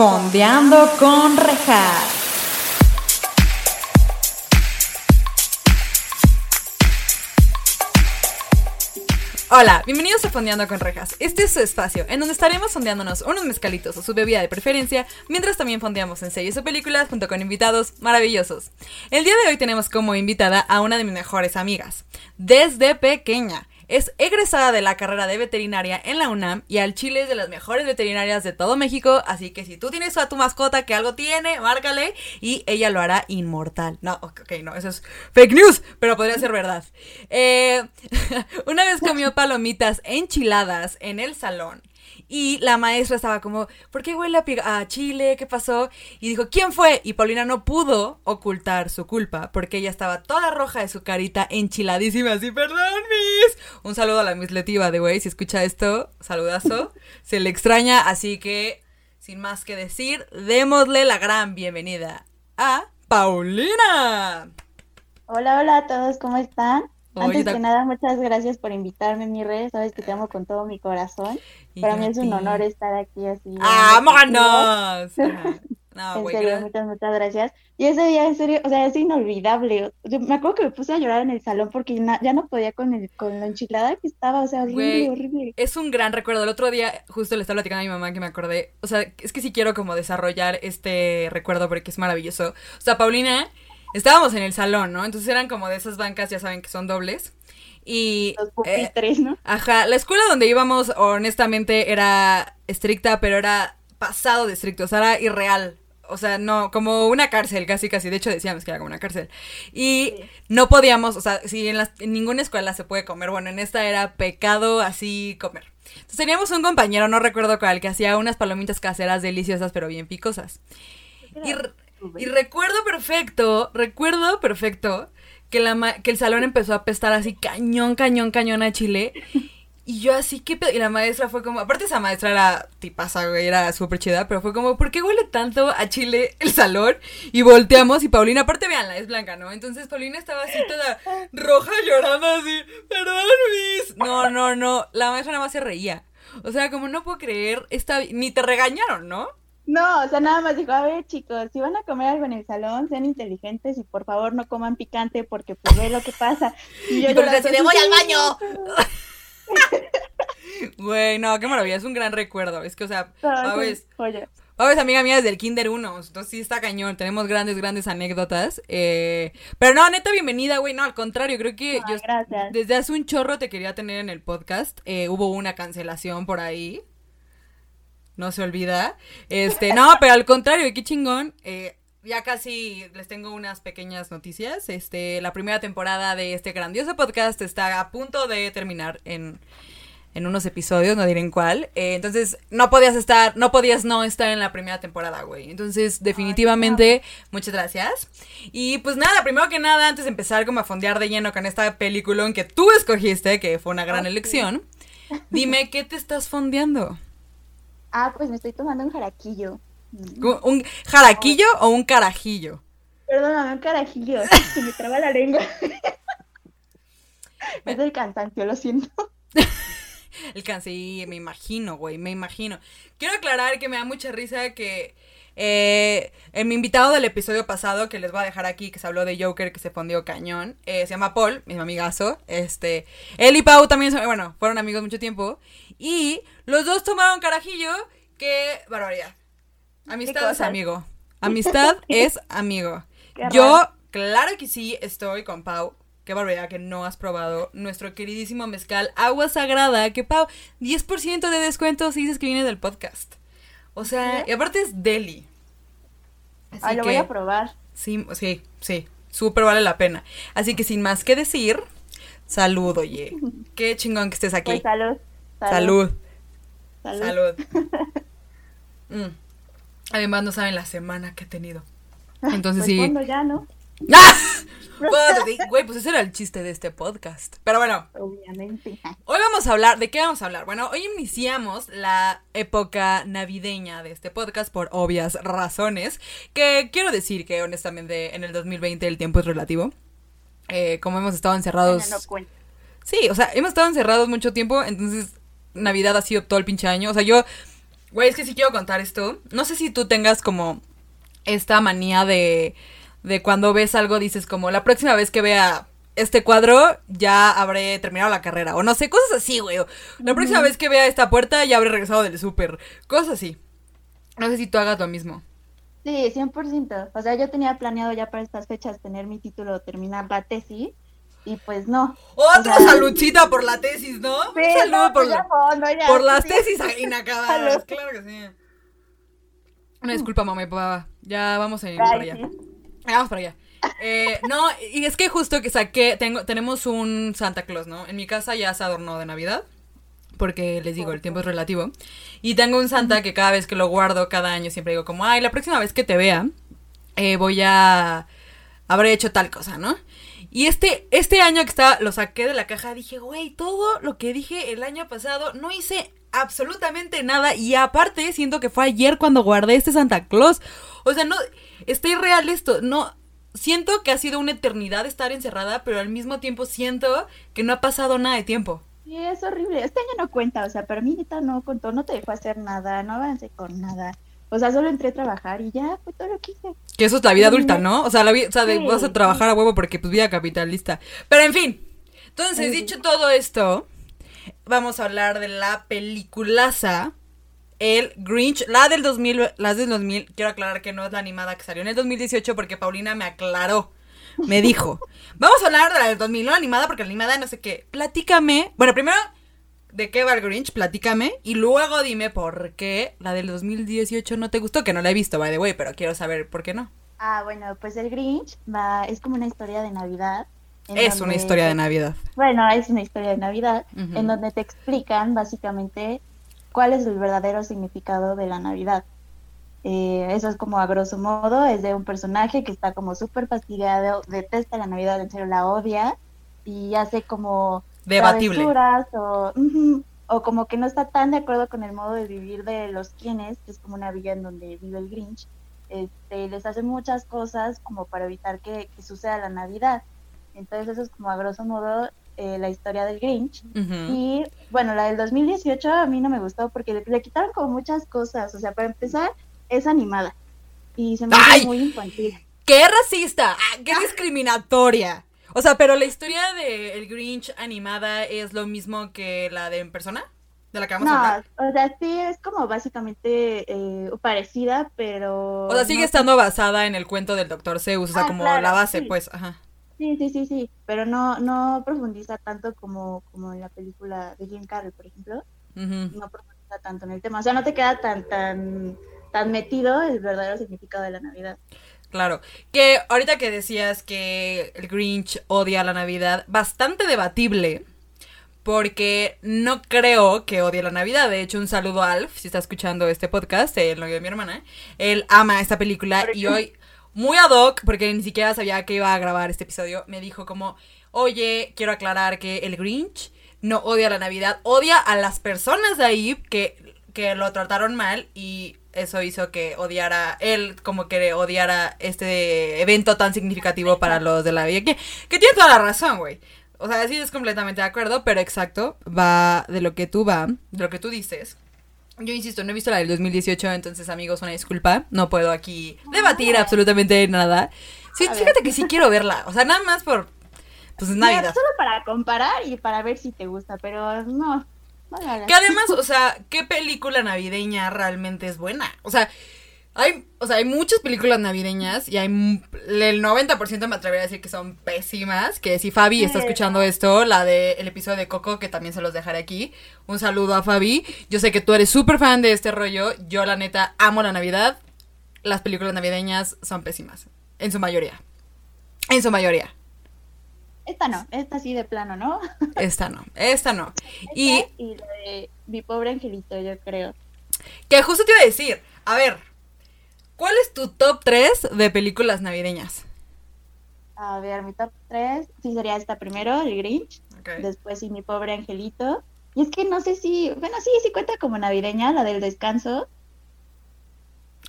Fondeando con Rejas. Hola, bienvenidos a Fondeando con Rejas. Este es su espacio, en donde estaremos fondeándonos unos mezcalitos o su bebida de preferencia, mientras también fondeamos en series o películas junto con invitados maravillosos. El día de hoy tenemos como invitada a una de mis mejores amigas. Desde pequeña, es egresada de la carrera de veterinaria en la UNAM y al Chile es de las mejores veterinarias de todo México, así que si tú tienes a tu mascota que algo tiene, márcale y ella lo hará inmortal. No, ok, no, eso es fake news, pero podría ser verdad. Eh, una vez comió palomitas enchiladas en el salón y la maestra estaba como, ¿por qué huele a, Chile? ¿Qué pasó? Y dijo, ¿quién fue? Y Paulina no pudo ocultar su culpa porque ella estaba toda roja de su carita, enchiladísima, así, perdón, Miss. Un saludo a la Miss Letiva de güey, si escucha esto, saludazo. Se le extraña, así que, sin más que decir, démosle la gran bienvenida a Paulina. Hola, hola a todos, ¿cómo están? Antes que nada, muchas gracias por invitarme, mi rey. Sabes que te amo con todo mi corazón. Para mí es un honor estar aquí así. ¡Vámonos! No, en serio, muchas, muchas gracias. Y ese día, en serio, o sea, es inolvidable. me acuerdo que me puse a llorar en el salón porque ya no podía con, el, con la enchilada que estaba, o sea, horrible, horrible. Es un gran recuerdo. El otro día, justo le estaba platicando a mi mamá que me acordé. O sea, es que sí quiero como desarrollar este recuerdo porque es maravilloso. O sea, Paulina estábamos en el salón, ¿no? Entonces eran como de esas bancas, ya saben que son dobles. Y. Los pupitres, ¿no? Ajá. La escuela donde íbamos, honestamente, era estricta, pero era pasado de estricto. O sea, era irreal. O sea, no, como una cárcel, casi, casi. De hecho, decíamos que era como una cárcel. Y no podíamos, o sea, si en, en ninguna escuela se puede comer, bueno, en esta era pecado así comer. Entonces teníamos un compañero, no recuerdo cuál, que hacía unas palomitas caseras deliciosas, pero bien picosas. Y y recuerdo perfecto, recuerdo perfecto que, la que el salón empezó a apestar así cañón, cañón, cañón a Chile. Y yo así que... Y la maestra fue como... Aparte esa maestra era tipaza, güey, era súper chida, pero fue como, ¿por qué huele tanto a Chile el salón? Y volteamos y Paulina, aparte veanla, es blanca, ¿no? Entonces Paulina estaba así toda roja llorando así, perdón, Luis. No, no, no, la maestra nada más se reía. O sea, como no puedo creer, esta... ni te regañaron, ¿no? No, o sea, nada más dijo, a ver chicos, si van a comer algo en el salón, sean inteligentes y por favor no coman picante porque pues ve lo que pasa. Y yo porque se voy al baño. Güey, no, qué maravilla, es un gran recuerdo. Es que, o sea, sabes, es amiga mía desde el Kinder 1, entonces sí está cañón, tenemos grandes, grandes anécdotas. Eh, pero no, neta, bienvenida, güey, no, al contrario, creo que yo desde hace un chorro te quería tener en el podcast. Eh, hubo una cancelación por ahí no se olvida. Este, no, pero al contrario, qué chingón. Eh, ya casi les tengo unas pequeñas noticias. Este, la primera temporada de este grandioso podcast está a punto de terminar en, en unos episodios, no diré en cuál. Eh, entonces, no podías estar, no podías no estar en la primera temporada, güey. Entonces, definitivamente, muchas gracias. Y pues nada, primero que nada, antes de empezar como a fondear de lleno con esta película que tú escogiste, que fue una gran elección, dime, ¿qué te estás fondeando? Ah, pues me estoy tomando un jaraquillo. ¿Un jaraquillo o un carajillo? Perdóname, un carajillo. Se me traba la lengua. es el cansancio, lo siento. el cansancio, me imagino, güey, me imagino. Quiero aclarar que me da mucha risa que eh, mi invitado del episodio pasado, que les voy a dejar aquí, que se habló de Joker, que se fundió cañón, eh, se llama Paul, mi amigazo. Este, él y Pau también, bueno, fueron amigos mucho tiempo. Y los dos tomaron carajillo. Qué barbaridad. Amistad es amigo. Amistad es amigo. Yo, claro que sí, estoy con Pau. Qué barbaridad que no has probado nuestro queridísimo mezcal Agua Sagrada. Que Pau, 10% de descuento si dices que viene del podcast. O sea, y aparte es deli. Así ah, lo voy a probar. Sí, sí, sí. Súper vale la pena. Así que sin más que decir, salud, oye. Qué chingón que estés aquí. Pues salud. Salud. Salud. Mm. Además, no saben la semana que he tenido. Entonces pues sí. ya, ¿no? ¡Ah! Güey, pues ese era el chiste de este podcast. Pero bueno. Obviamente. Hoy vamos a hablar, ¿de qué vamos a hablar? Bueno, hoy iniciamos la época navideña de este podcast por obvias razones. Que quiero decir que honestamente en el 2020 el tiempo es relativo. Eh, como hemos estado encerrados. sí, o sea, hemos estado encerrados mucho tiempo, entonces Navidad ha sido todo el pinche año. O sea, yo Güey, es que si quiero contar esto. No sé si tú tengas como esta manía de, de cuando ves algo dices como la próxima vez que vea este cuadro ya habré terminado la carrera. O no sé, cosas así, güey. La próxima vez que vea esta puerta ya habré regresado del súper. Cosas así. No sé si tú hagas lo mismo. Sí, 100%. O sea, yo tenía planeado ya para estas fechas tener mi título, terminar la tesis. Y pues no. Otra saludcita por la tesis, ¿no? Sí, Un saludo por, pues por las tesis inacabadas. claro que sí. Una disculpa, mamá y papá. Ya vamos a ir para allá. Vamos para allá. Eh, no, y es que justo que saqué, tengo, tenemos un Santa Claus, ¿no? En mi casa ya se adornó de Navidad, porque les digo, el tiempo es relativo. Y tengo un Santa que cada vez que lo guardo, cada año siempre digo como, ay, la próxima vez que te vea, eh, voy a... habré hecho tal cosa, ¿no? Y este, este año que estaba, lo saqué de la caja, dije, güey, todo lo que dije el año pasado, no hice absolutamente nada. Y aparte, siento que fue ayer cuando guardé este Santa Claus. O sea, no, está irreal esto. No, siento que ha sido una eternidad estar encerrada, pero al mismo tiempo siento que no ha pasado nada de tiempo. Sí, es horrible. Este año no cuenta, o sea, para mí ahorita no contó, no te dejó hacer nada, no avancé con nada. O sea, solo entré a trabajar y ya fue todo lo que hice. Que eso es la vida adulta, ¿no? O sea, la vida, o sea, vas a trabajar a huevo porque pues vida capitalista. Pero en fin. Entonces, dicho todo esto, vamos a hablar de la peliculaza el Grinch, la del 2000, las del 2000, quiero aclarar que no es la animada que salió en el 2018 porque Paulina me aclaró, me dijo, vamos a hablar de la del 2000, no la animada porque la animada no sé qué, platícame, bueno, primero, ¿de qué va el Grinch? Platícame y luego dime por qué la del 2018 no te gustó, que no la he visto, by the way, pero quiero saber por qué no. Ah, bueno, pues el Grinch va, es como una historia de Navidad. Es una historia de Navidad. Bueno, es una historia de Navidad, en donde te explican básicamente cuál es el verdadero significado de la Navidad. Eh, eso es como a grosso modo, es de un personaje que está como súper fastidiado, detesta la Navidad, en serio la odia y hace como debatible o, o como que no está tan de acuerdo con el modo de vivir de los quienes, que es como una villa en donde vive el Grinch. Este, les hace muchas cosas como para evitar que, que suceda la Navidad. Entonces eso es como a grosso modo eh, la historia del Grinch. Y bueno, la del 2018 a mí no me gustó porque le, quitaron como muchas cosas. O sea, para empezar, es animada. Y se me hace muy infantil. ¡Qué racista! Ah, ¡Qué discriminatoria! O sea, pero la historia de el Grinch animada es lo mismo que la de en persona. De la que vamos a hablar. O sea, sí es como básicamente eh, parecida, pero. O sea, sigue estando basada en el cuento del Doctor Zeus, o sea, ah, como la base, pues, ajá. Sí, sí, sí, sí, pero no, no profundiza tanto como, como en la película de Jim Carrey, por ejemplo. No profundiza tanto en el tema. O sea, no te queda tan, tan, tan metido el verdadero significado de la Navidad. Claro, que ahorita que decías que el Grinch odia la Navidad, bastante debatible, porque no creo que odie la Navidad. De hecho, un saludo a Alf, si está escuchando este podcast, el novio de mi hermana. Él ama esta película y hoy muy ad hoc, porque ni siquiera sabía que iba a grabar este episodio, me dijo como, oye, quiero aclarar que el Grinch no odia la Navidad, odia a las personas de ahí que, que lo trataron mal y eso hizo que odiara, él como que odiara este evento tan significativo para los de la vida. Que, que tiene toda la razón, güey. O sea, sí es completamente de acuerdo, pero exacto, va de lo que tú va, de lo que tú dices. Yo insisto, no he visto la del 2018, entonces amigos, una disculpa. No puedo aquí debatir absolutamente nada. Sí, fíjate que sí quiero verla. O sea, nada más por. Pues Navidad. solo para comparar y para ver si te gusta, pero no. Que además, o sea, ¿qué película navideña realmente es buena? O sea, hay, o sea, hay muchas películas navideñas y hay el 90% me atrevería a decir que son pésimas. Que si Fabi está escuchando esto, la del episodio de Coco, que también se los dejaré aquí. Un saludo a Fabi. Yo sé que tú eres súper fan de este rollo. Yo, la neta, amo la Navidad. Las películas navideñas son pésimas. En su mayoría. En su mayoría. Esta no, esta sí de plano, ¿no? Esta no, esta no. y, y la de mi pobre angelito, yo creo. Que justo te iba a decir, a ver, ¿Cuál es tu top 3 de películas navideñas? A ver, mi top 3, sí sería esta primero, El Grinch. Después, sí, Mi Pobre Angelito. Y es que no sé si, bueno, sí, sí cuenta como navideña, la del descanso.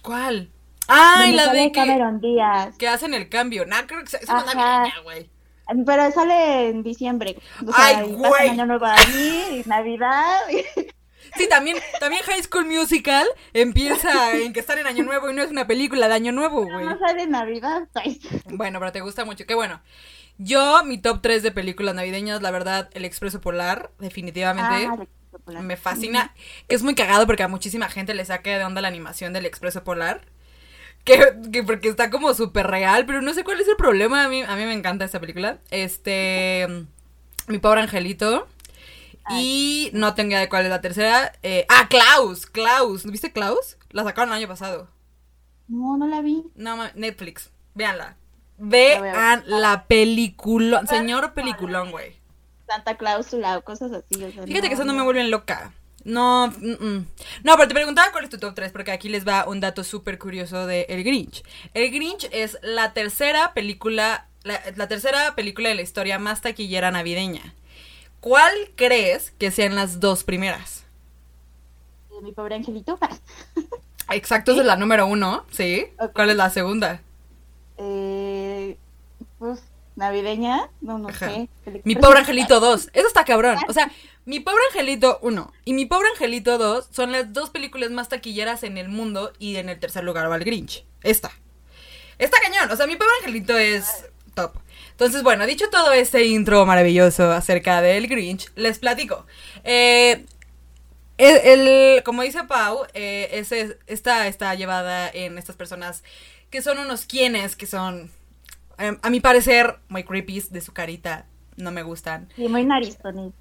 ¿Cuál? Ah, la de que, Cameron Díaz. que hacen el cambio. No, creo que es una navideña, güey. Pero sale en diciembre. Ay, güey. Año Nuevo y Navidad. Sí, también, también High School Musical empieza en que están en Año Nuevo y no es una película de Año Nuevo, güey. No sale Navidad. Bueno, pero te gusta mucho. Qué bueno. Yo, mi top 3 de películas navideñas, la verdad, El Expreso Polar, definitivamente. Ah, me fascina. Es muy cagado porque a muchísima gente le saca de onda la animación del Expreso Polar. Que, porque está como súper real, pero no sé cuál es el problema. A mí, a mí me encanta esta película. Este. Mi pobre angelito. Y no tengo idea de cuál es la tercera. Eh, ah, Klaus, Klaus. ¿Viste Klaus? La sacaron el año pasado. No, no la vi. No, Netflix. Véanla. Vean la película. Señor peliculón, güey. Santa Cláusula o cosas así. Fíjate que eso no me vuelven loca. No, no, pero te preguntaba cuál es tu top 3, porque aquí les va un dato súper curioso de El Grinch. El Grinch es la tercera película, la, tercera película de la historia más taquillera navideña. ¿Cuál crees que sean las dos primeras? Eh, mi pobre angelito. Exacto, esa es la número uno, ¿sí? ¿Cuál es la segunda? Eh, pues, navideña, no, no sé. Mi pobre angelito 2, eso está cabrón. O sea, mi pobre angelito 1 y mi pobre angelito 2 son las dos películas más taquilleras en el mundo y en el tercer lugar va el Grinch. Esta. Está cañón, o sea, mi pobre angelito es top. Entonces, bueno, dicho todo este intro maravilloso acerca del Grinch, les platico. Eh, el, como dice Pau, eh, ese, esta está llevada en estas personas que son unos quienes, que son, em, a mi parecer, muy creepy de su carita, no me gustan. Y muy narizones.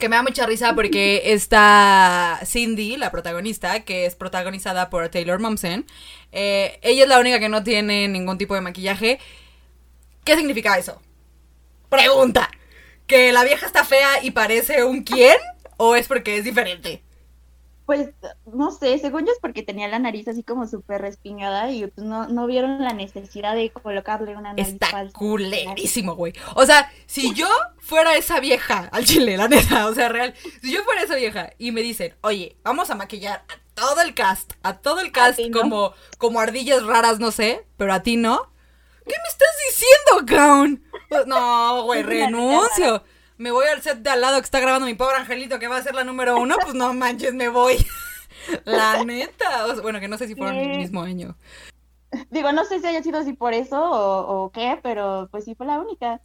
Que me da mucha risa porque está Cindy, la protagonista, que es protagonizada por Taylor Momsen. Eh, ella es la única que no tiene ningún tipo de maquillaje. ¿Qué significa eso? Pregunta. ¿Que la vieja está fea y parece un quién? ¿O es porque es diferente? Pues no sé, según yo es porque tenía la nariz así como súper respingada y pues, no, no vieron la necesidad de colocarle una nariz Está culerísimo, güey. O sea, si yo fuera esa vieja al chile, la neta, o sea, real, si yo fuera esa vieja y me dicen, oye, vamos a maquillar a todo el cast, a todo el cast como, como ardillas raras, no sé, pero a ti no. ¿Qué me estás diciendo, Gaun? No, güey, renuncio me voy al set de al lado que está grabando mi pobre angelito que va a ser la número uno, pues no manches, me voy. la neta. bueno, que no sé si fueron el mismo año. Digo, no sé si haya sido así por eso o, qué, pero pues sí fue la única.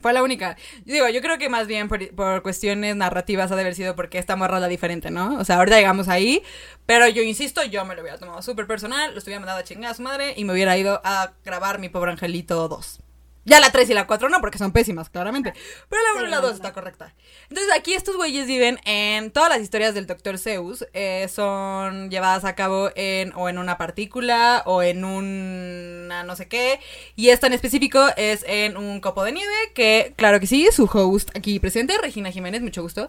Fue la única. Digo, yo creo que más bien por, cuestiones narrativas ha de haber sido porque esta morra la diferente, ¿no? O sea, ahorita llegamos ahí, pero yo insisto, yo me lo hubiera tomado súper personal, lo estuviera mandado a chingar a su madre y me hubiera ido a grabar mi pobre angelito 2. Ya la 3 y la 4 no, porque son pésimas, claramente. Pero la 1 y la 2 está correcta. Entonces aquí estos güeyes viven en todas las historias del Dr. Zeus. Eh, son llevadas a cabo en o en una partícula o en una no sé qué. Y esta en específico es en un copo de nieve que, claro que sí, su host aquí presente, Regina Jiménez, mucho gusto.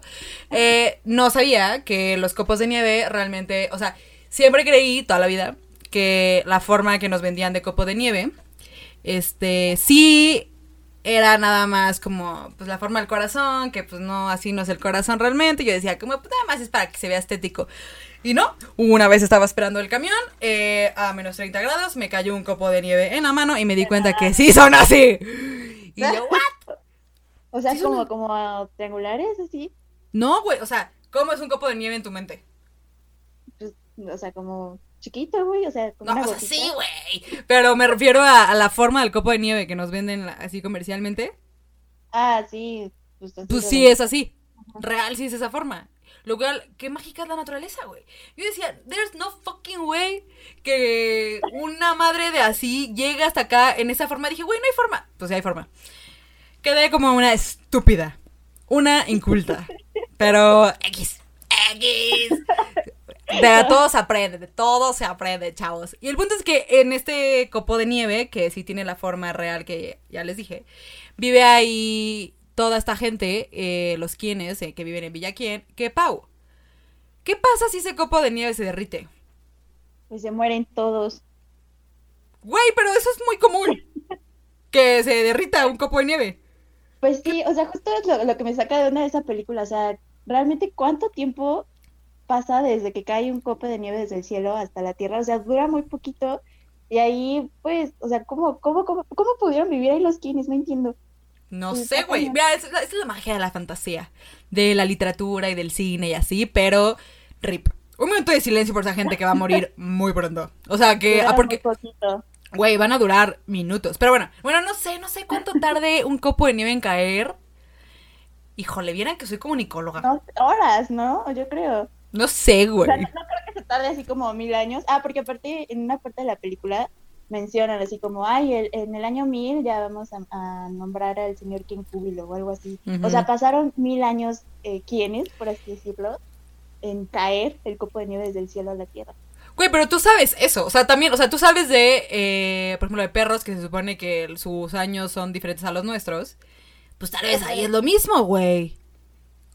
Eh, no sabía que los copos de nieve realmente, o sea, siempre creí toda la vida que la forma que nos vendían de copo de nieve este, sí era nada más como pues la forma del corazón, que pues no, así no es el corazón realmente. Yo decía, como pues nada más es para que se vea estético. Y no, una vez estaba esperando el camión eh, a menos 30 grados, me cayó un copo de nieve en la mano y me di cuenta que sí son así. Y yo, ¿what? O sea, como, como triangulares, así. No, güey, o sea, ¿cómo es un copo de nieve en tu mente? Pues, o sea, como chiquito, güey, o sea, como no, o sea, sí, güey. Pero me refiero a, la forma del copo de nieve que nos venden así comercialmente. Ah, sí. Pues, pues sí es así. Real sí es esa forma. Lo cual, qué mágica es la naturaleza, güey. Yo decía, there's no fucking way que una madre de así llegue hasta acá en esa forma. Dije, güey, no hay forma. Pues sí hay forma. Quedé como una estúpida. Una inculta. Pero X. X. De todo se aprende, de todo se aprende, chavos. Y el punto es que en este copo de nieve, que sí tiene la forma real que ya les dije, vive ahí toda esta gente, eh, los quienes, eh, que viven en Villaquien, que Pau. ¿Qué pasa si ese copo de nieve se derrite? Pues se mueren todos. Güey, pero eso es muy común. que se derrita un copo de nieve. Pues sí, o sea, justo es lo, lo que me saca de una de esas películas. O sea, realmente cuánto tiempo pasa desde que cae un copo de nieve desde el cielo hasta la tierra, o sea, dura muy poquito. Y ahí, pues, o sea, ¿cómo, cómo, cómo, cómo pudieron vivir ahí los kines? No entiendo. No pues, sé, güey. Mira, esa es la magia de la fantasía, de la literatura y del cine y así, pero rip. Un minuto de silencio por esa gente que va a morir muy pronto. O sea que, ah, porque, güey, van a durar minutos. Pero bueno, bueno, no sé, no sé cuánto tarde un copo de nieve en caer. Híjole, vieran que soy comunicóloga. No, horas, ¿no? Yo creo. No sé, O güey. sea, no, no creo que se tarde así como mil años. Ah, porque aparte, en una parte de la película mencionan así como, ay, el- en el año mil ya vamos a, a nombrar al señor King Júbilo o algo así. O sea, pasaron mil años, eh, ¿quiénes, por así decirlo, en caer el copo de nieve desde el cielo a la tierra? Güey, pero tú sabes eso. O sea, también, o sea, tú sabes de, eh, por ejemplo, de perros que se supone que sus años son diferentes a los nuestros. Pues tal vez ahí es lo mismo, güey.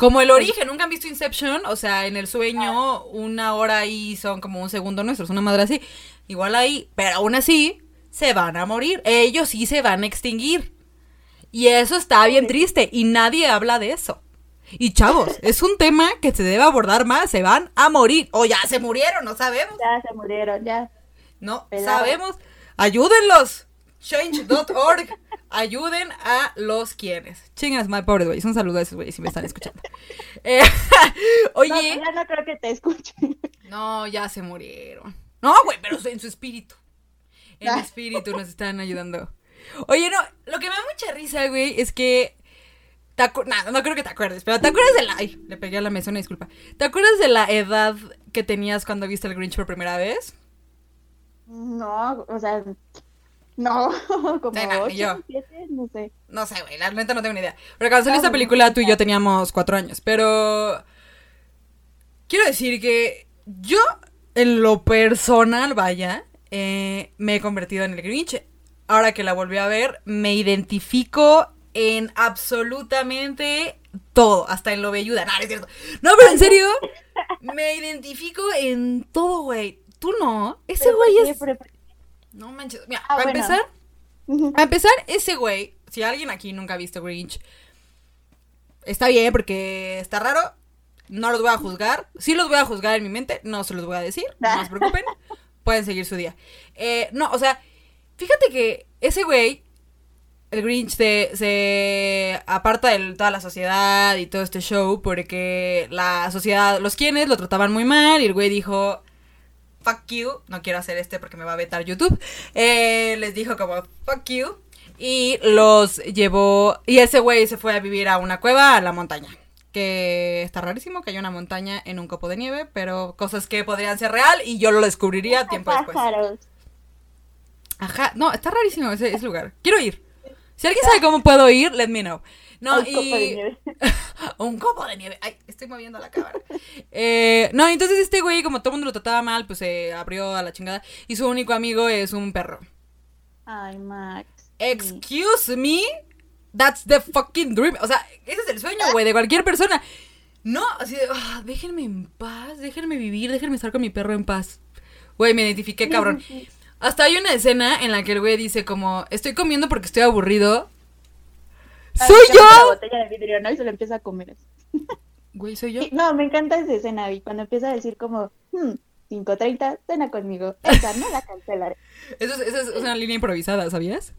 Como el origen, ¿nunca han visto Inception? O sea, en el sueño, una hora ahí son como un segundo nuestros, una madre así. Igual ahí, pero aún así, se van a morir. Ellos sí se van a extinguir. Y eso está bien triste, y nadie habla de eso. Y chavos, es un tema que se debe abordar más, se van a morir. O ya se murieron, no sabemos. Ya se murieron, ya. No Pelado. sabemos. Ayúdenlos. Change.org. Ayuden a los quienes. Chingas, my pobre güey. Un saludo a esos güeyes si me están escuchando. Eh, No, oye. pues ya no creo que te escuchen. No, ya se murieron. No, güey, pero en su espíritu. En Ah. espíritu nos están ayudando. Oye, no, lo que me da mucha risa, güey, es que. te no, no creo que te acuerdes, pero ¿te acuerdas de la. Ay, le pegué a la mesa, una disculpa. ¿Te acuerdas de la edad que tenías cuando viste el Grinch por primera vez? No, o sea, no, como Sí, no, yo. no sé. No sé, güey, la neta no tengo ni idea. Pero cuando salió esta Ah, bueno. película, tú y yo teníamos cuatro años. Pero. Quiero decir que yo, en lo personal, vaya, eh, me he convertido en el Grinch. Ahora que la volví a ver, me identifico en absolutamente todo, hasta en lo velluda. No, no es cierto. No, pero en serio, me identifico en todo, güey. Tú no. Ese güey es. No manches. Mira, Ah, para bueno. empezar. A empezar, ese güey, si alguien aquí nunca ha visto Grinch, está bien porque está raro. No los voy a juzgar. Sí los voy a juzgar en mi mente, no se los voy a decir. No se preocupen. Pueden seguir su día. Eh, no, o sea, fíjate que ese güey, el Grinch, se, se aparta de toda la sociedad y todo este show porque la sociedad, los quienes lo trataban muy mal y el güey dijo, fuck you, no quiero hacer este porque me va a vetar YouTube. Eh, les dijo como, fuck you. Y los llevó, y ese güey se fue a vivir a una cueva a la montaña. Que está rarísimo que haya una montaña en un copo de nieve, pero cosas que podrían ser real y yo lo descubriría tiempo después. Ajá, no, está rarísimo ese, ese lugar. Quiero ir. Si alguien sabe cómo puedo ir, let me know. No, Un y... copo de nieve. un copo de nieve. Ay, estoy moviendo la cámara. Eh, no, entonces este güey, como todo el mundo lo trataba mal, pues se abrió a la chingada. Y su único amigo es un perro. Ay, Max. Excuse me, that's the fucking dream. O sea, ese es el sueño, güey, de cualquier persona. No, así de, "Ah, déjenme en paz, déjenme vivir, déjenme estar con mi perro en paz. Güey, me identifiqué, cabrón. Hasta hay una escena en la que el güey dice como, estoy comiendo porque estoy aburrido. Ay, ¡Soy se abre La yo! botella de vidrio, ¿no? Y se lo empieza a comer. Güey, soy yo. Sí, no, me encanta esa escena, y cuando empieza a decir como, hmm, 5.30, cena conmigo. Esa no la cancelaré. Eso es, eso es una línea improvisada, ¿sabías?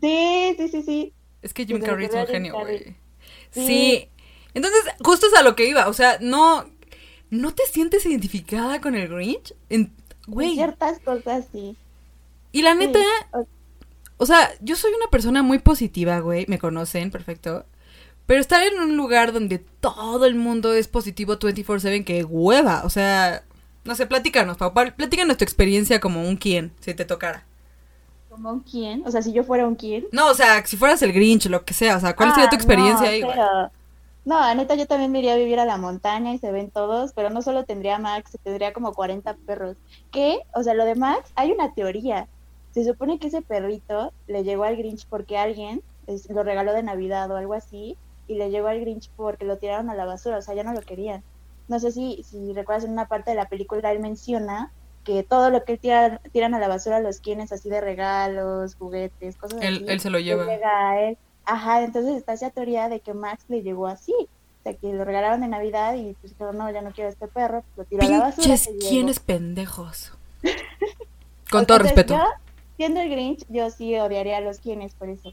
Sí, sí, sí, sí. Es que Jim Carrey es un genio, güey. Sí. Sí. Entonces, justo es a lo que iba. O sea, no. ¿No te sientes identificada con el Grinch? En- Güey. Ciertas cosas sí. Y la Sí, neta, o sea, yo soy una persona muy positiva, güey. Me conocen, perfecto. Pero estar en un lugar donde todo el mundo es positivo 24-7, que hueva. O sea, no sé, platícanos, papá. Platícanos tu experiencia como un quién, si te tocara. ¿Como un quién? O sea, si yo fuera un quién. No, o sea, si fueras el Grinch, lo que sea. O sea, ¿cuál sería tu Ah, experiencia no, ahí, güey? pero- No, la neta, yo también me iría a vivir a la montaña y se ven todos, pero no solo tendría Max, tendría como 40 perros. ¿Qué? O sea, lo de Max, hay una teoría. Se supone que ese perrito le llegó al Grinch porque alguien es- lo regaló de Navidad o algo así, y le llegó al Grinch porque lo tiraron a la basura, o sea, ya no lo querían. No sé si, si recuerdas en una parte de la película, él menciona que todo lo que tiran, tiran a la basura los quienes así de regalos, juguetes, cosas Él- así. él se lo le lleva. llega a él. Ajá, entonces está esa teoría de que Max le llegó así. O sea, que lo regalaron de Navidad y pues dijeron, no, ya no quiero este perro, lo tiró a la basura. Pinches quiénes pendejos. Con todo respeto. Yo, siendo el Grinch, yo sí odiaría a los quienes por eso.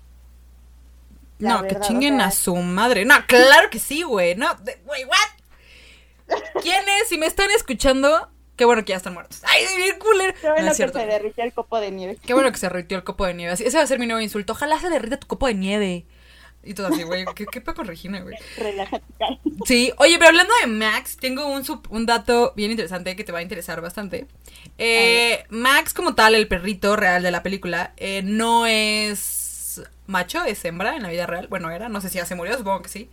La No, que o chinguen sea, a su madre. No, claro que sí, güey. No, güey, what? ¿Quiénes? Si me están escuchando, qué bueno que ya están muertos. ¡Ay, bien cooler! Qué bueno No es que cierto. se derritió el copo de nieve. Qué bueno que se derritió el copo de nieve. Ese va a ser mi nuevo insulto. Ojalá se derrita tu copo de nieve. Y todo así, güey. ¿Qué, qué con Regina, güey? Relájate. Sí, oye, pero hablando de Max, tengo un, sup- un dato bien interesante que te va a interesar bastante. Eh, Max, como tal, el perrito real de la película, eh, no es macho, es hembra en la vida real. Bueno, era, no sé si ya se murió, supongo que sí.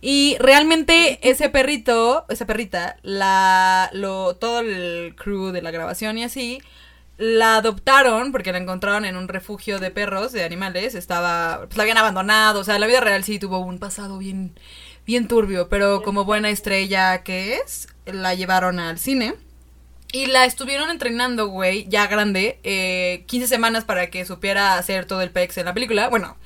Y realmente ese perrito, esa perrita, la, lo, todo el crew de la grabación y así, la adoptaron porque la encontraron en un refugio de perros, de animales. Estaba, pues la habían abandonado. O sea, la vida real sí tuvo un pasado bien, bien turbio, pero como buena estrella que es, la llevaron al cine. Y la estuvieron entrenando, güey, ya grande, eh, 15 semanas para que supiera hacer todo el pex en la película. Bueno,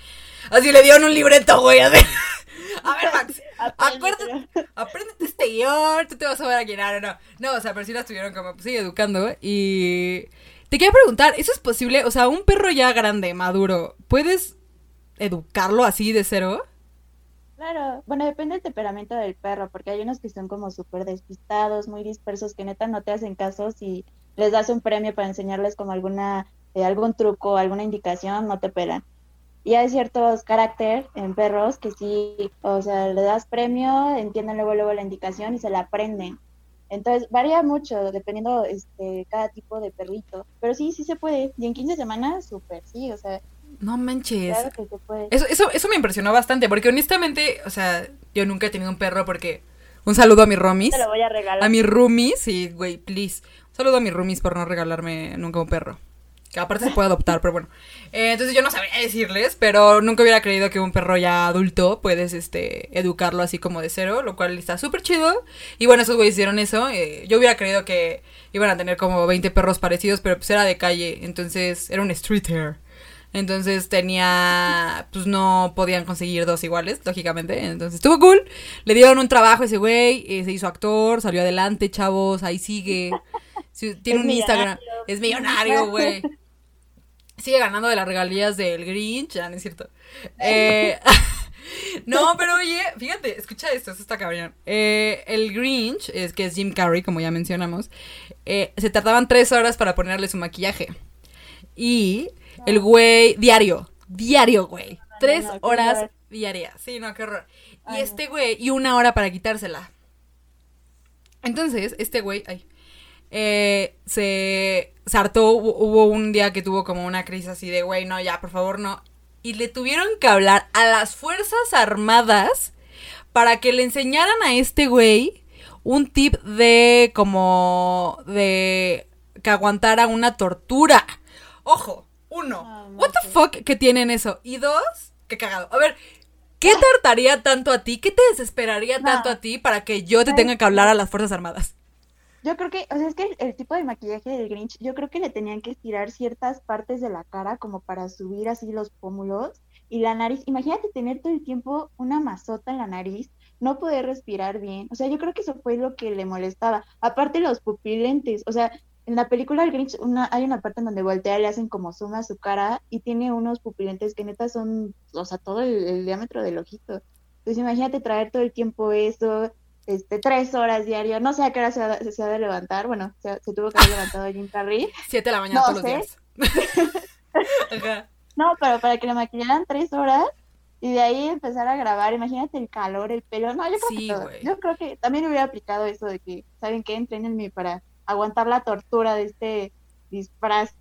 así le dieron un libreto, güey. A ver, a ver Max, acuérdate, apréndete este guion, tú te vas a ver aquí. No, no, no. No, o sea, pero sí la estuvieron como, pues, sí, educando. Y te quería preguntar, ¿eso es posible? O sea, un perro ya grande, maduro, ¿puedes educarlo así de cero? Claro, bueno, depende del temperamento del perro, porque hay unos que son como súper despistados, muy dispersos, que neta no te hacen caso si les das un premio para enseñarles como alguna, eh, algún truco, alguna indicación, no te pelan. Y hay ciertos carácter en perros que sí, o sea, le das premio, entienden luego luego la indicación y se la aprenden. Entonces, varía mucho dependiendo este cada tipo de perrito, pero sí, sí se puede. Y en 15 semanas, súper, sí, o sea, No manches. claro que se puede. Eso, eso, eso me impresionó bastante, porque honestamente, o sea, yo nunca he tenido un perro porque... Un saludo a mis roomies. Te lo voy a regalar. A mis roomies, sí, güey, please. Un saludo a mis roomies por no regalarme nunca un perro. Que aparte se puede adoptar, pero bueno. Eh, entonces yo no sabría decirles, pero nunca hubiera creído que un perro ya adulto puedes, este, educarlo así como de cero, lo cual está súper chido. Y bueno, esos güeyes hicieron eso. eh, yo hubiera creído que iban a tener como 20 perros parecidos, pero pues era de calle, entonces era un street hair. Entonces tenía, pues no podían conseguir dos iguales, lógicamente. Entonces estuvo cool. Le dieron un trabajo a ese güey, eh, se hizo actor, salió adelante, chavos, ahí sigue. Tiene Es un Instagram, millonario. es millonario, güey. Sigue ganando de las regalías del Grinch, ya no es cierto. Eh, no, pero oye, fíjate, escucha esto, esto está cabrón. Eh, el Grinch, es que es Jim Carrey, como ya mencionamos, eh, se tardaban tres horas para ponerle su maquillaje. Y el güey, diario, diario, güey. Tres no, horas diarias. Sí, no, qué horror. Y Ay, este güey, y una hora para quitársela. Entonces, este güey, ay, eh, se, se hartó, hubo, hubo un día que tuvo como una crisis así de, güey, no, ya, por favor, no. Y le tuvieron que hablar a las Fuerzas Armadas para que le enseñaran a este güey un tip de como de que aguantara una tortura. Ojo, uno, Ah, what the fuck que tienen eso. Y dos, qué cagado. A ver, ¿qué te hartaría tanto a ti? ¿Qué te desesperaría tanto a ti para que yo te tenga que hablar a las Fuerzas Armadas? Yo creo que, o sea, es que el, tipo de maquillaje del Grinch, yo creo que le tenían que estirar ciertas partes de la cara como para subir así los pómulos y la nariz. Imagínate tener todo el tiempo una mazota en la nariz, no poder respirar bien. O sea, yo creo que eso fue lo que le molestaba. Aparte los pupilentes, o sea, en la película El Grinch una, hay una parte en donde voltea, le hacen como zoom a su cara y tiene unos pupilentes que neta son, o sea, todo el, el diámetro del ojito. Entonces imagínate traer todo el tiempo eso, este, tres horas diario, no sé a qué hora se ha, se ha de levantar, bueno, se, se tuvo que haber levantado Jim Carrey. Siete de la mañana No todos los días. Ajá. No, pero para que le maquillaran tres horas y de ahí empezar a grabar, imagínate el calor, el pelo, no, yo creo Sí, que todo. Yo creo que también hubiera aplicado eso de que, ¿saben qué? Entrénenme para aguantar la tortura de este disfraz.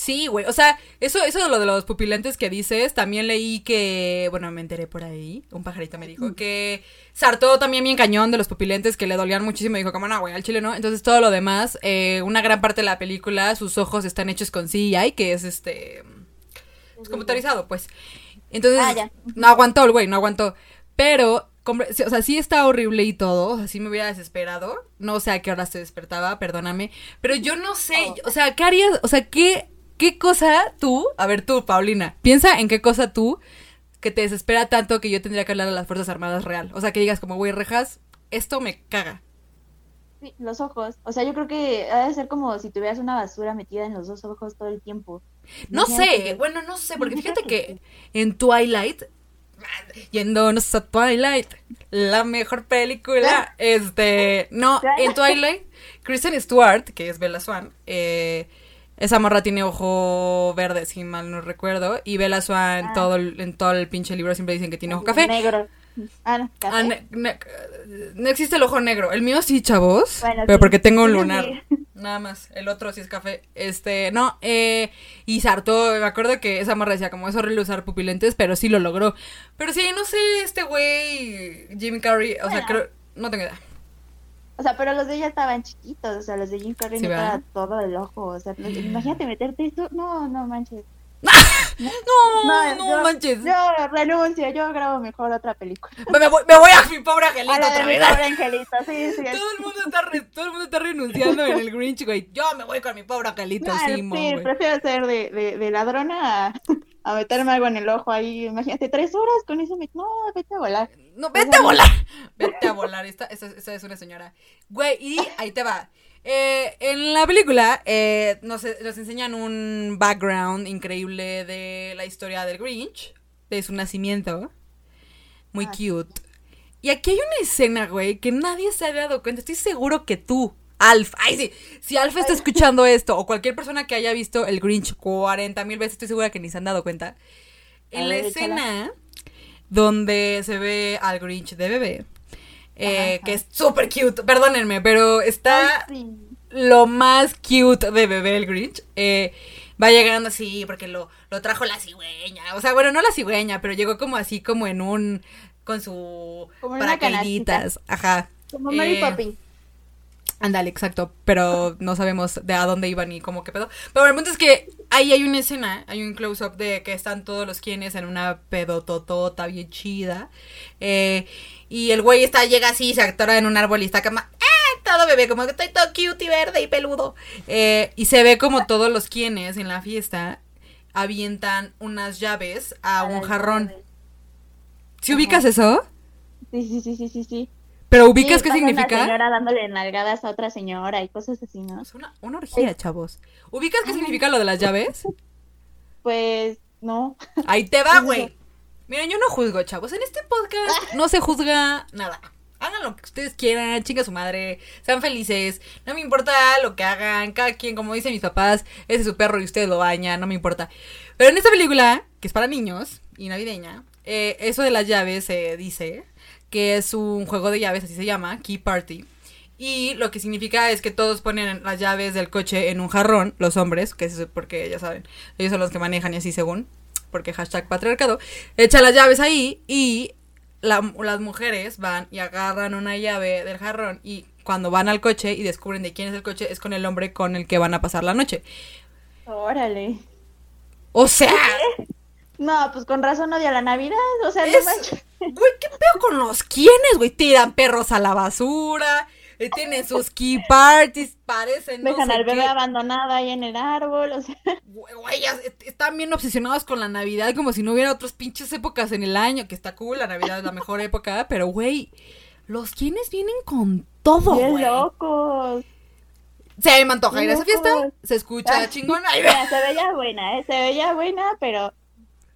Sí, güey. O sea, eso, eso de lo de los pupilentes que dices, también leí que, bueno, me enteré por ahí, un pajarito me dijo que se hartó también bien cañón de los pupilentes que le dolían muchísimo. Dijo, como no, güey, al chile no. Entonces todo lo demás, eh, una gran parte de la película, sus ojos están hechos con CGI, que es este, pues, computarizado, pues. Entonces, Ah, no aguantó el güey, no aguantó. Pero, o sea, sí está horrible y todo, o sea, sí me hubiera desesperado. No sé a qué hora se despertaba, perdóname. Pero yo no sé, Oh. o sea, ¿qué harías? O sea, ¿qué, ¿qué cosa tú? A ver, tú, Paulina, piensa en qué cosa tú que te desespera tanto que yo tendría que hablar a las Fuerzas Armadas real. O sea, que digas como, güey, rejas, esto me caga. Sí, los ojos. O sea, yo creo que ha de ser como si tuvieras una basura metida en los dos ojos todo el tiempo. No Imagínate sé, bueno, no sé, porque fíjate que en Twilight Yéndonos a Twilight, la mejor película. Este, no, en Twilight, Kristen Stewart, que es Bella Swan, eh, esa morra tiene ojo verde, si mal no recuerdo. Y Bella Swan, Ah. todo el- en todo el pinche libro siempre dicen que tiene ojo café. Negro. Ah, no, café. Ah, ne- ne- no existe el ojo negro. El mío sí, chavos. Bueno, pero sí. porque tengo un lunar. sí. Nada más. El otro sí es café. Este, no, eh, y se hartó. Me acuerdo que esa morra decía como es horrible usar pupilentes, pero sí lo logró. Pero sí, no sé, este güey, Jim Carrey, o sea, creo, no tengo idea. O sea, pero los de ella estaban chiquitos, o sea, los de Jim Carrey Sí, no estaba todo el ojo, o sea, los- imagínate meterte eso, no, no manches. No, No, no, yo- manches. Yo renuncio, yo grabo mejor otra película. Me, voy, me voy a mi pobre angelito A otra mi vez. pobre angelito, sí, sí. Todo el mundo está re- todo el mundo está renunciando en el Grinch, güey. Yo me voy con mi pobre angelito, No, sí, güey. prefiero ser de, de, de ladrona a, a meterme algo en el ojo ahí. Imagínate, tres horas con eso. Me... No, vete a volar. No, vete a volar. Vete a volar. Esta, esta, esta es una señora. Güey, y ahí te va. Eh, en la película eh, nos, nos enseñan un background increíble de la historia del Grinch, de su nacimiento. Muy Ah, cute. Y aquí hay una escena, güey, que nadie se había dado cuenta. Estoy seguro que tú, Alf, ay sí, si Alf está escuchando esto, o cualquier persona que haya visto el Grinch 40 mil veces, estoy segura que ni se han dado cuenta. En la échala. escena donde se ve al Grinch de bebé, eh, Ajá, que es súper cute, perdónenme, pero está Ay, sí. lo más cute de bebé el Grinch. Eh, va llegando así porque lo, lo trajo la cigüeña. O sea, bueno, no la cigüeña, pero llegó como así, como en un. con su Como paracaíditas. Ajá. Como Mary Eh, Poppins. Ándale, exacto. Pero no sabemos de a dónde iban ni cómo qué pedo. Pero el punto es que ahí hay una escena, hay un close-up de que están todos los quienes en una pedototota bien chida. Eh, y el güey está, llega así, se atora en un árbol y está como, ¡ah! Todo bebé, como que estoy todo cute y verde y peludo. Eh, y se ve como todos los quienes en la fiesta avientan unas llaves a un jarrón. pobre. ¿Sí ubicas eso? Sí, sí, sí, sí, sí, sí. ¿Pero ubicas Sí, qué significa? Una señora dándole nalgadas a otra señora y cosas así, ¿no? Es una, una orgía, chavos. ¿Ubicas qué significa lo de las llaves? Pues, no. Ahí te va, güey. Miren, yo no juzgo, chavos. En este podcast no se juzga nada. Hagan lo que ustedes quieran, chinga su madre, sean felices. No me importa lo que hagan. Cada quien, como dicen mis papás, ese es su perro y ustedes lo bañan, no me importa. Pero en esta película, que es para niños y navideña, eh, eso de las llaves se dice que es un juego de llaves, así se llama, Key Party. Y lo que significa es que todos ponen las llaves del coche en un jarrón, los hombres, que es porque ya saben, ellos son los que manejan y así según, porque hashtag patriarcado, echan las llaves ahí y la- las mujeres van y agarran una llave del jarrón y cuando van al coche y descubren de quién es el coche es con el hombre con el que van a pasar la noche. Órale. O sea, No, pues con razón odia la Navidad, o sea, no Es- manches. güey, ¿qué pedo con los quiénes, güey? Tiran perros a la basura, eh, tienen sus key parties, parecen no Dejan sé al bebé qué. abandonado ahí en el árbol, o sea, Güey, están bien obsesionados con la Navidad, como si no hubiera otras pinches épocas en el año, que está cool, la Navidad es la mejor época, pero güey, los quienes vienen con todo, güey. locos. Se me antoja ir a esa fiesta, se escucha Ah. Mira, se veía buena, ¿eh? Se veía buena, pero...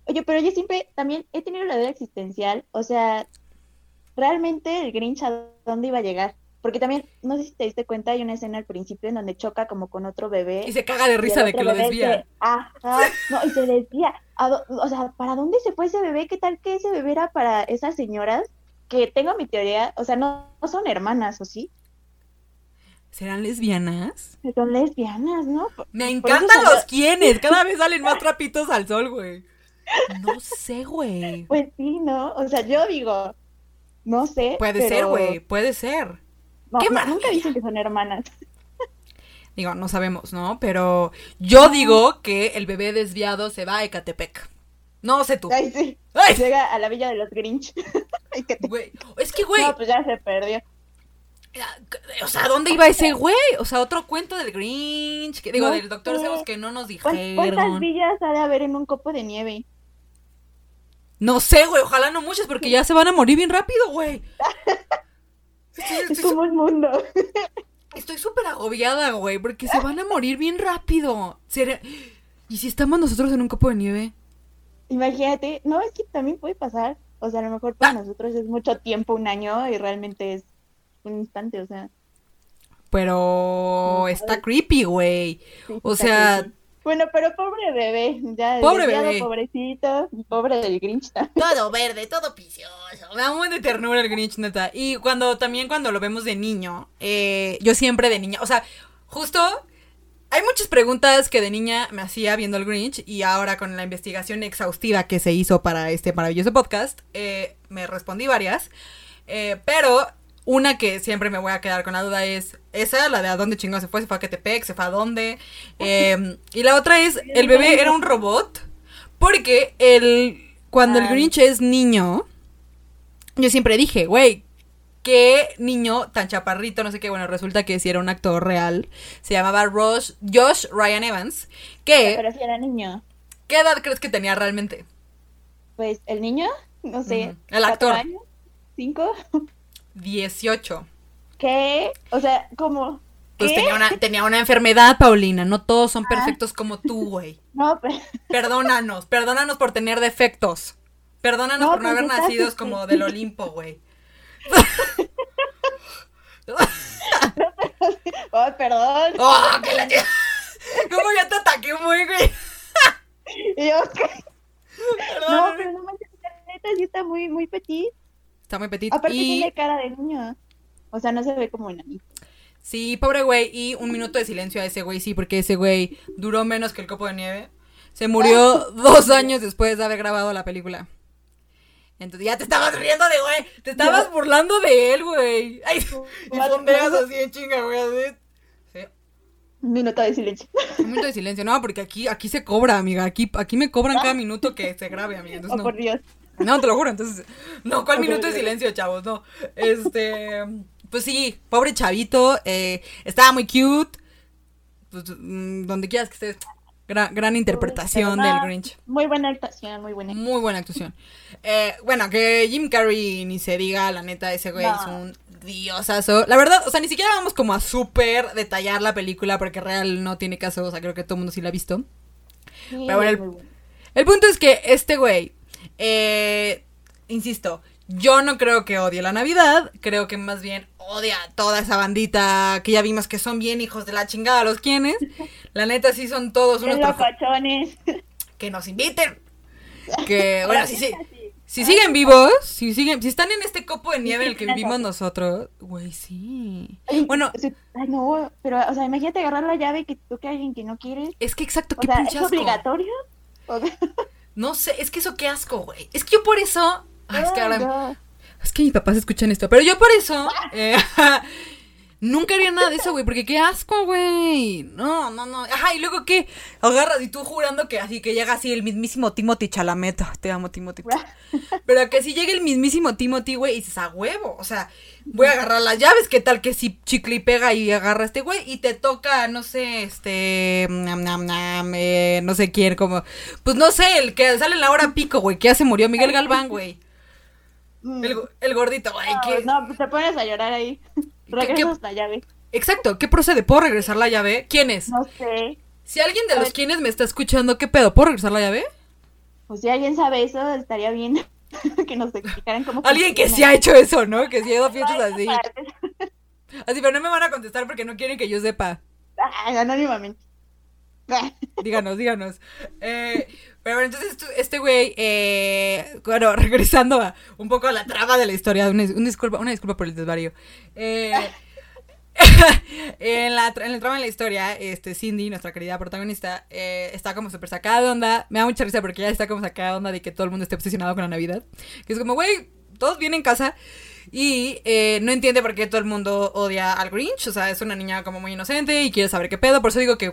Oye, pero yo siempre también he tenido la duda existencial, o sea, realmente el Grinch a dónde iba a llegar. Porque también, no sé si te diste cuenta, hay una escena al principio en donde choca como con otro bebé. Y se caga de risa de que lo desvía. se- Ajá, no, y se desvía. ¿A dó- o sea, ¿para dónde se fue ese bebé? ¿Qué tal que ese bebé era para esas señoras? Que tengo mi teoría, o sea, no, no son hermanas, ¿o sí? ¿Serán lesbianas? Son lesbianas, ¿no? Por- Me encantan salió- los quienes, cada vez salen más trapitos al sol, güey. No sé, güey. Pues sí, ¿no? O sea, yo digo, no sé. Puede pero- ser, güey, puede ser. No, ¡Qué no, nunca dicen que son hermanas. Digo, no sabemos, ¿no? Pero yo digo que el bebé desviado se va a Ecatepec. No sé tú. Ay, sí. Ay, Llega a la villa de los Grinch. Güey. Es que, güey, No, pues ya se perdió. o sea, ¿dónde iba ese güey? O sea, otro cuento del Grinch, que digo, No del Doctor. Zeus que no nos ¿Cuán- ¿Cuántas dijeron. villas ha de haber en un copo de nieve? No sé, güey, ojalá no muchas porque ya se van a morir bien rápido, güey. Un mundo. Estoy súper agobiada, güey, porque se van a morir bien rápido. Será- ¿Y si estamos nosotros en un copo de nieve? Imagínate, no, es que también puede pasar. O sea, a lo mejor para nosotros es mucho tiempo, un año, y realmente es un instante, o sea. Pero está creepy, güey. sí, O está sea, creepy. Bueno, pero pobre bebé, ya Pobre bebé. pobrecito, pobre del Grinch también. todo verde, todo picioso. Me da un buen de ternura el Grinch, neta. Y cuando también cuando lo vemos de niño, eh, yo siempre de niña, o sea, justo hay muchas preguntas que de niña me hacía viendo el Grinch y ahora con la investigación exhaustiva que se hizo para este maravilloso podcast, eh, me respondí varias. Eh, pero una que siempre me voy a quedar con la duda es esa, la de a dónde chingón se fue, se fue a Catepec, se fue a dónde. Eh, y la otra es, el bebé era un robot. Porque el, cuando el Ah. Grinch es niño, yo siempre dije, güey, qué niño tan chaparrito, no sé qué, bueno, resulta que sí era un actor real. Se llamaba Rosh, Josh Ryan Evans. Que, Pero si era niño. ¿qué edad crees que tenía realmente? Pues el niño, no sé. El ¿cuatro actor. años? ¿Cinco? 18. ¿Qué? O sea, como. Pues ¿Qué? tenía una, tenía una enfermedad, Paulina. No todos son Ah. perfectos como tú, güey. No, pero. Perdónanos, perdónanos por tener defectos. Perdónanos No, por no pues haber nacido como del Olimpo, güey. Oh, perdón. ¡Oh, que la ¿Cómo ya te ataqué muy, güey? Y yo, ¿qué? Perdón. No, pero no manches, la neta sí está muy, muy petit. Está muy petit. Aparte y tiene cara de niño. O sea, no se ve como enanito. sí, pobre güey. Y un minuto de silencio a ese güey, sí, porque ese güey duró menos que el copo de nieve. Se murió dos años después de haber grabado la película. Entonces ya te estabas riendo de güey. Te estabas burlando de él, güey. Ay, y fondeas así en chinga, güey. así. Sí. Un minuto de silencio. Un minuto de silencio. No, porque aquí, aquí se cobra, amiga. Aquí, aquí me cobran cada minuto que se grabe, amiga. Oh, Entonces no. por Dios. No, te lo juro, entonces. No, ¿cuál minuto de silencio, chavos? No. Este. Pues sí, pobre chavito. eh, estaba muy cute. Pues, mm, donde quieras que estés. Gran, gran interpretación del Grinch. Muy buena actuación, muy buena. Muy buena actuación. Eh, bueno, que Jim Carrey ni se diga, la neta, ese güey No. es un diosazo. La verdad, o sea, ni siquiera vamos como a súper detallar la película porque real no tiene caso. O sea, creo que todo el mundo sí la ha visto. Sí, Pero bueno, el-. El punto es que este güey, eh, insisto, yo no creo que odie la Navidad, creo que más bien odia a toda esa bandita que ya vimos que son bien hijos de la chingada los quienes. La neta sí son todos unos locochones. que nos inviten. Que bueno, si, si, Sí. si siguen vivos, si siguen, si están en este copo de nieve en el que vivimos nosotros, güey, sí. Bueno, sí, Ay, no, pero, o sea, imagínate agarrar la llave y que toque a alguien que no quieres. es que exacto, O qué sea, pinche ¿es obligatorio? O sea, No sé, es que eso qué asco, güey. Es que yo por eso, ay, es que ay, ahora. Es que mis papás escuchan esto. Pero yo por eso. eh, nunca haría nada de eso, güey. Porque qué asco, güey. No, no, no. Ajá, y luego qué. Agarras y tú jurando que así que llega así el mismísimo Timothy Chalamet. Te amo, Timothy. Pero que si llegue el mismísimo Timothy, güey, y dices a huevo. O sea, voy a agarrar las llaves. ¿Qué tal que si chicle y pega y agarra a este güey? Y te toca, no sé, este. nam, nam, nam, eh, no sé quién, como. Pues no sé, el que sale en la hora pico, güey. Que ya se murió Miguel Galván, güey. Mm. El, el gordito, güey. No, que... no, pues te pones a llorar ahí. Regresas la llave. Exacto, ¿qué procede? ¿Puedo regresar la llave? ¿Quién es? No sé. Si alguien de los quienes me está escuchando, ¿qué pedo? ¿Puedo regresar la llave? Pues si alguien sabe eso, estaría bien que nos explicaran cómo Alguien que sí ha hecho eso, ¿no? Que sí ha ido a fiestas así. Así, pero no me van a contestar porque no quieren que yo sepa. Ay, anónimamente. Díganos, díganos. Eh, pero bueno, entonces este güey, eh, bueno, regresando a un poco a la trama de la historia, una, una disculpa, una disculpa por el desvarío. Eh, en, la, trama de la historia, este, Cindy, nuestra querida protagonista, eh, está como súper sacada de onda. Me da mucha risa porque ella está como sacada de onda de que todo el mundo esté obsesionado con la Navidad. Que es como, güey, todos vienen en casa. Y no entiende por qué todo el mundo odia al Grinch. O sea, es una niña como muy inocente y quiere saber qué pedo. Por eso digo que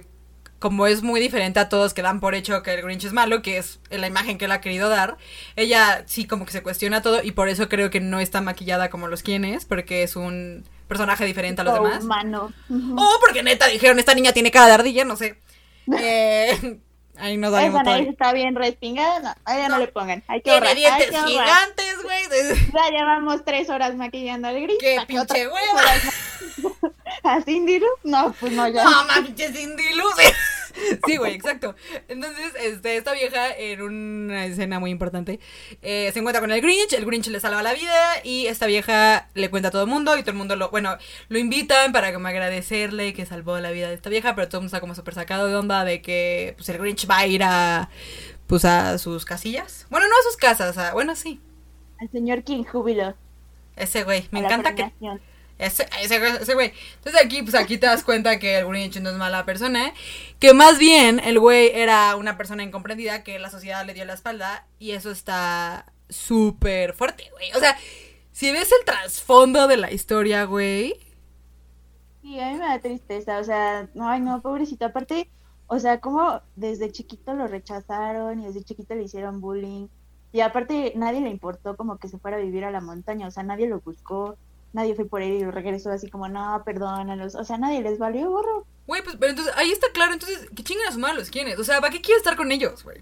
como es muy diferente a todos que dan por hecho que el Grinch es malo, que es la imagen que él ha querido dar, ella sí como que se cuestiona todo y por eso creo que no está maquillada como los quienes, porque es un personaje diferente a los demás. humano. Ujú. O porque neta dijeron, esta niña tiene cara de ardilla, no sé. Eh, ahí nos Esa salimos nariz está bien respingada. No, a ella no, No. le pongan. Hay que Tiene dientes gigantes, güey. Ya llevamos tres horas maquillando al gris. Qué ¿para pinche hueva. ¿A Cindy Lou? No, pues no, ya. No, pinche Cindy Lou, sí. Güey, exacto. Entonces, este, esta vieja, en una escena muy importante, eh, se encuentra con el Grinch, el Grinch le salva la vida y esta vieja le cuenta a todo el mundo y todo el mundo lo, bueno, lo invitan para como agradecerle que salvó la vida de esta vieja, pero todo el mundo está como súper sacado de onda de que pues el Grinch va a ir a, pues a sus casillas. Bueno, no a sus casas, a, bueno, sí. Al señor King Júbilo. Ese güey, me a encanta que... Ese, ese, ese güey. Entonces aquí, pues aquí te das cuenta que el Grinch no es mala persona, ¿eh? Que más bien el güey era una persona incomprendida que la sociedad le dio la espalda y eso está súper fuerte, güey. O sea, si ves el trasfondo de la historia, güey. Sí, a mí me da tristeza, o sea, no, ay no, pobrecito, aparte, o sea, como desde chiquito lo rechazaron y desde chiquito le hicieron bullying y aparte nadie le importó como que se fuera a vivir a la montaña, o sea, nadie lo buscó, nadie fue por él y regresó así como, no, perdónalos, o sea, nadie les valió gorro. Güey, pues, pero entonces, ahí está claro, entonces, que chinguen a su madre los quienes. O sea, ¿para qué quieres estar con ellos, güey?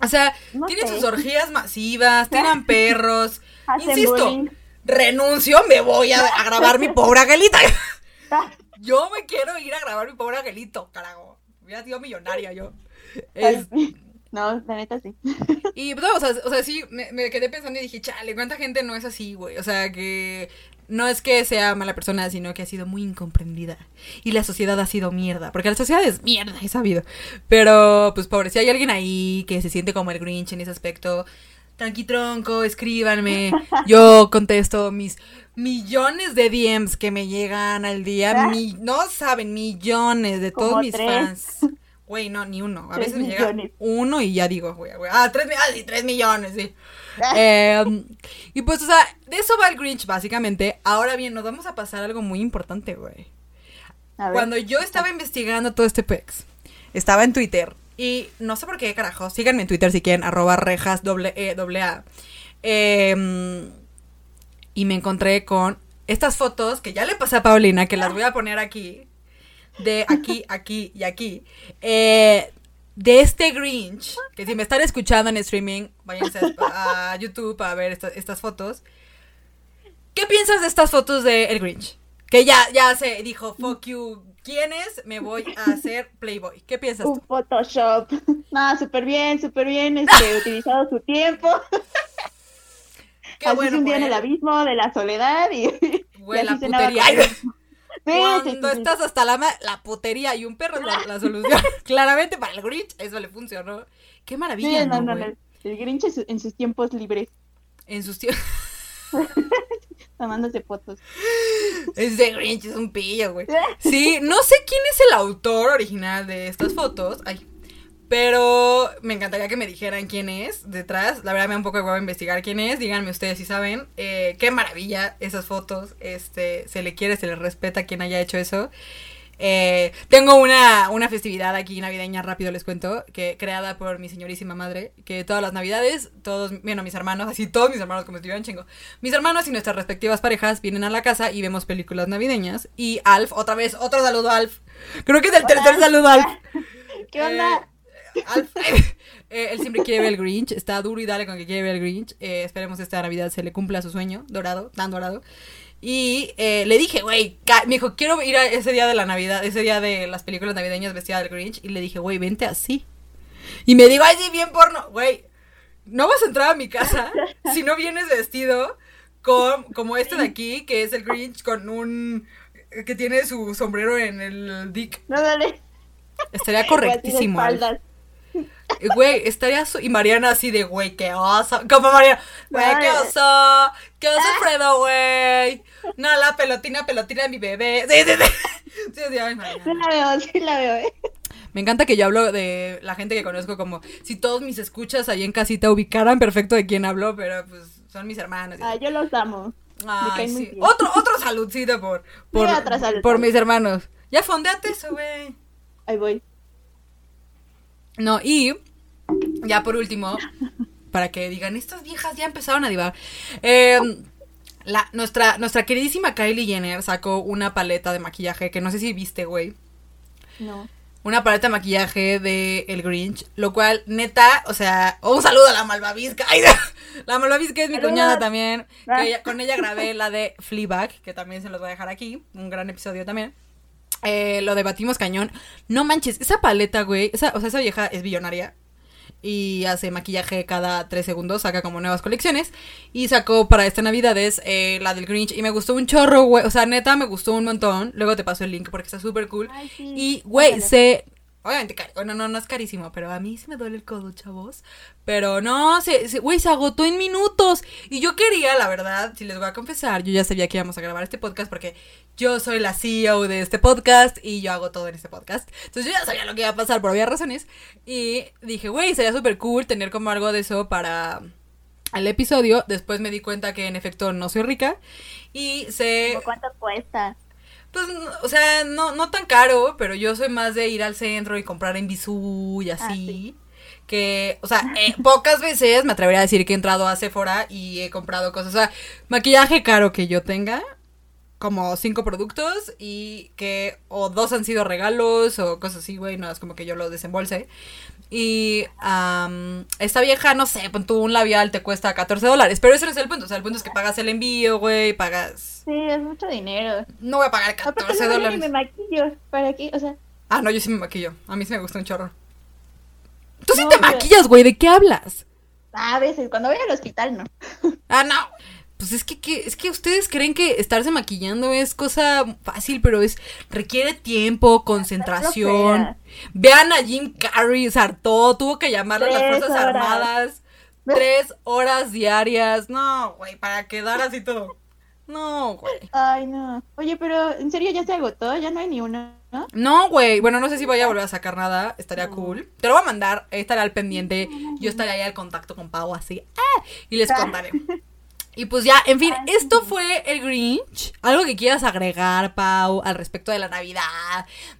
O sea, No tienen sé. sus orgías masivas, tiran perros. Hacen Insisto, bullying. renuncio, me voy a, a grabar mi pobre Angelita. Yo me quiero ir a grabar mi pobre Angelito, carajo. Hubiera sido millonaria yo. Es- No, la neta sí. y pues, no, o, sea, o sea, sí, me, me quedé pensando y dije, chale, ¿cuánta gente no es así, güey? O sea, que no es que sea mala persona, sino que ha sido muy incomprendida. Y la sociedad ha sido mierda. Porque la sociedad es mierda, he sabido. Pero, pues, pobre, si hay alguien ahí que se siente como el Grinch en ese aspecto, tranqui tronco, escríbanme. Yo contesto mis millones de DMs que me llegan al día. Ah. Mi- no saben, millones de todos Como mis tres. fans. Güey, no, ni uno. A veces me llega uno y ya digo, güey, güey. Ah, tres, ah, sí, tres millones, sí. Eh, y pues, o sea, de eso va el Grinch, básicamente. Ahora bien, nos vamos a pasar algo muy importante, güey. Cuando yo estaba investigando todo este pex, estaba en Twitter. Y no sé por qué, carajo. Síganme en Twitter si quieren, arroba rejas doble E doble A. Eh, y me encontré con estas fotos que ya le pasé a Paulina, que las voy a poner aquí. De aquí, aquí y aquí. Eh, de este Grinch, que si me están escuchando en streaming, váyanse a, a YouTube a ver esta- estas fotos. ¿Qué piensas de estas fotos de El Grinch? Que ya, ya se dijo, fuck you, ¿quién es? Me voy a hacer Playboy. ¿Qué piensas Un tú? Photoshop. No, súper bien, súper bien, este, utilizado su tiempo. Qué así bueno un día por en el abismo de la soledad y, Güey, y así putería. Cuando estás hasta la la putería y un perro es la, la solución. Claramente para el Grinch eso le funcionó. Qué maravilla, Sí, no, ¿no, no, güey? no. El Grinch en su- en sus tiempos libres, En sus tiempos. tomándose fotos. Ese Grinch es un pillo, güey. Sí, no sé quién es el autor original de estas fotos. Ay. Pero me encantaría que me dijeran quién es detrás. La verdad me da un poco de huevo investigar quién es. Díganme ustedes si saben. Eh, qué maravilla esas fotos. Este, se le quiere, se le respeta a quien haya hecho eso. Eh, tengo una, una festividad aquí navideña, rápido les cuento, que creada por mi señorísima madre, que todas las navidades, todos, bueno, mis hermanos, así todos mis hermanos como estuvieran chingo, mis hermanos y nuestras respectivas parejas vienen a la casa y vemos películas navideñas. Y Alf, otra vez, otro saludo a Alf. Creo que es el tercer saludo a Alf. ¿Qué onda? Eh, Eh, él siempre quiere ver el Grinch, está duro y dale con que quiere ver el Grinch. Eh, esperemos esta Navidad se le cumpla su sueño, dorado, tan dorado. Y eh, le dije, güey, me dijo, quiero ir a ese día de la Navidad, ese día de las películas navideñas vestida del Grinch. Y le dije, güey, vente así. Y me digo, ay, sí, bien porno. Güey, no vas a entrar a mi casa si no vienes vestido con, como este de aquí, que es el Grinch con un... que tiene su sombrero en el dick. No, dale. Estaría correctísimo. Espaldas. Güey, estaría su... Y Mariana así de, güey, qué oso. Como Mariana, güey, qué oso. Qué oso, Fredo, güey. No, la pelotina, pelotina de mi bebé. Sí, sí, sí. Sí, sí, ay, Sí la veo, sí la veo, ¿eh? Me encanta que yo hablo de la gente que conozco como si todos mis escuchas ahí en casita ubicaran perfecto de quién hablo, pero pues son mis hermanos. Ah, yo los amo. Ay, sí. Otro, otro saludcito por, por, otra salud. por mis hermanos. Ya fondeate eso, güey. Ahí voy. No, y ya por último, para que digan, estas viejas ya empezaron a divar. eh, la, nuestra, nuestra queridísima Kylie Jenner sacó una paleta de maquillaje que no sé si viste, güey. No. Una paleta de maquillaje de El Grinch, lo cual, neta, o sea, un saludo a la malvavisca. Ay, la malvavisca es mi cuñada también. Ah. que ella- con ella grabé la de Fleabag, que también se los voy a dejar aquí. Un gran episodio también. eh, lo debatimos cañón. No manches, esa paleta, güey, esa, o sea, esa vieja es billonaria y hace maquillaje cada tres segundos, saca como nuevas colecciones. Y sacó para esta Navidades eh, la del Grinch y me gustó un chorro, güey. O sea, neta, me gustó un montón. Luego te paso el link porque está súper cool. Ay, sí. Y, güey, se... Obviamente, bueno, no, no es carísimo, pero a mí sí me duele el codo, chavos. Pero no, se, se- güey, se agotó en minutos. Y yo quería, la verdad, si les voy a confesar, yo ya sabía que íbamos a grabar este podcast porque yo soy la CEO de este podcast y yo hago todo en este podcast. Entonces yo ya sabía lo que iba a pasar por obvias razones. Y dije, güey, sería súper cool tener como algo de eso para el episodio. Después me di cuenta que en efecto no soy rica. Y se... ¿Cómo ¿Cuánto cuesta? Pues, o sea, no, no tan caro, pero yo soy más de ir al centro y comprar en Bisú y así. Ah, sí. Que, o sea, eh, pocas veces me atrevería a decir que he entrado a Sephora y he comprado cosas. O sea, maquillaje caro que yo tenga, como cinco productos y que o dos han sido regalos o cosas así, güey, no es como que yo los desembolse. Y am, esta vieja, no sé, pon tú un labial te cuesta 14 dólares, pero ese no es el punto. O sea, el punto es que pagas el envío, güey, pagas... Sí, es mucho dinero. No voy a pagar Aparte 14 luego yo dólares. me maquillo. ¿Para qué? O sea, Ah, no, yo sí me maquillo. A mí sí me gusta un chorro. Tú sí te pero- maquillas, güey. ¿De qué hablas? a veces, cuando voy al hospital, no. Ah, no. Pues es que, que- es que ustedes creen que estarse maquillando es cosa fácil, pero es requiere tiempo, concentración. Vean a Jim Carrey, se hartó, tuvo que llamar a las Fuerzas horas. Armadas. Tres horas diarias. No, güey, para quedar así todo. No, güey. Ay, no. Oye, pero en serio ya se agotó, ya no hay ni uno, ¿no? No, güey. Bueno, no sé si voy a volver a sacar nada. Estaría cool. Te lo voy a mandar. Estaré al pendiente. Yo estaré ahí al contacto con Pau así. ¡ah! Y les contaré. Y pues ya, en fin, esto fue el Grinch. Algo que quieras agregar, Pau, al respecto de la Navidad.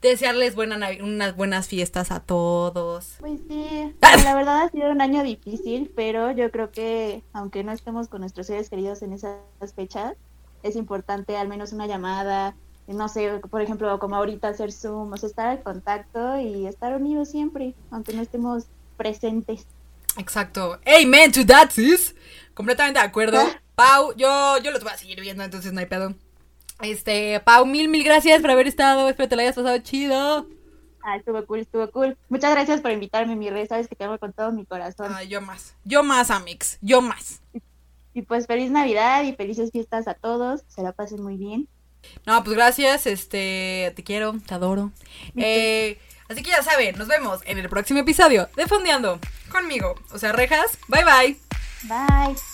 Desearles buena Navi- unas buenas fiestas a todos. Pues sí, Ah. la verdad ha sido un año difícil, pero yo creo que aunque no estemos con nuestros seres queridos en esas fechas, es importante al menos una llamada, no sé, por ejemplo, como ahorita hacer Zoom, o sea, estar al contacto y estar unidos siempre, aunque no estemos presentes. Exacto. Amen to that, sis. Completamente de acuerdo. Pau, yo, yo los voy a seguir viendo, entonces no hay pedo. Este, Pau, mil, mil gracias por haber estado. Espero te la hayas pasado chido. Ah, estuvo cool, estuvo cool. Muchas gracias por invitarme, mi rey, sabes que te amo con todo mi corazón. Ay, yo más. Yo más, Amix. Yo más. Y pues feliz Navidad y felices fiestas a todos, se la pasen muy bien. No, pues gracias. Este, te quiero, te adoro. Eh, así que ya saben, nos vemos en el próximo episodio de Fondeando conmigo. O sea, rejas. Bye bye. Bye.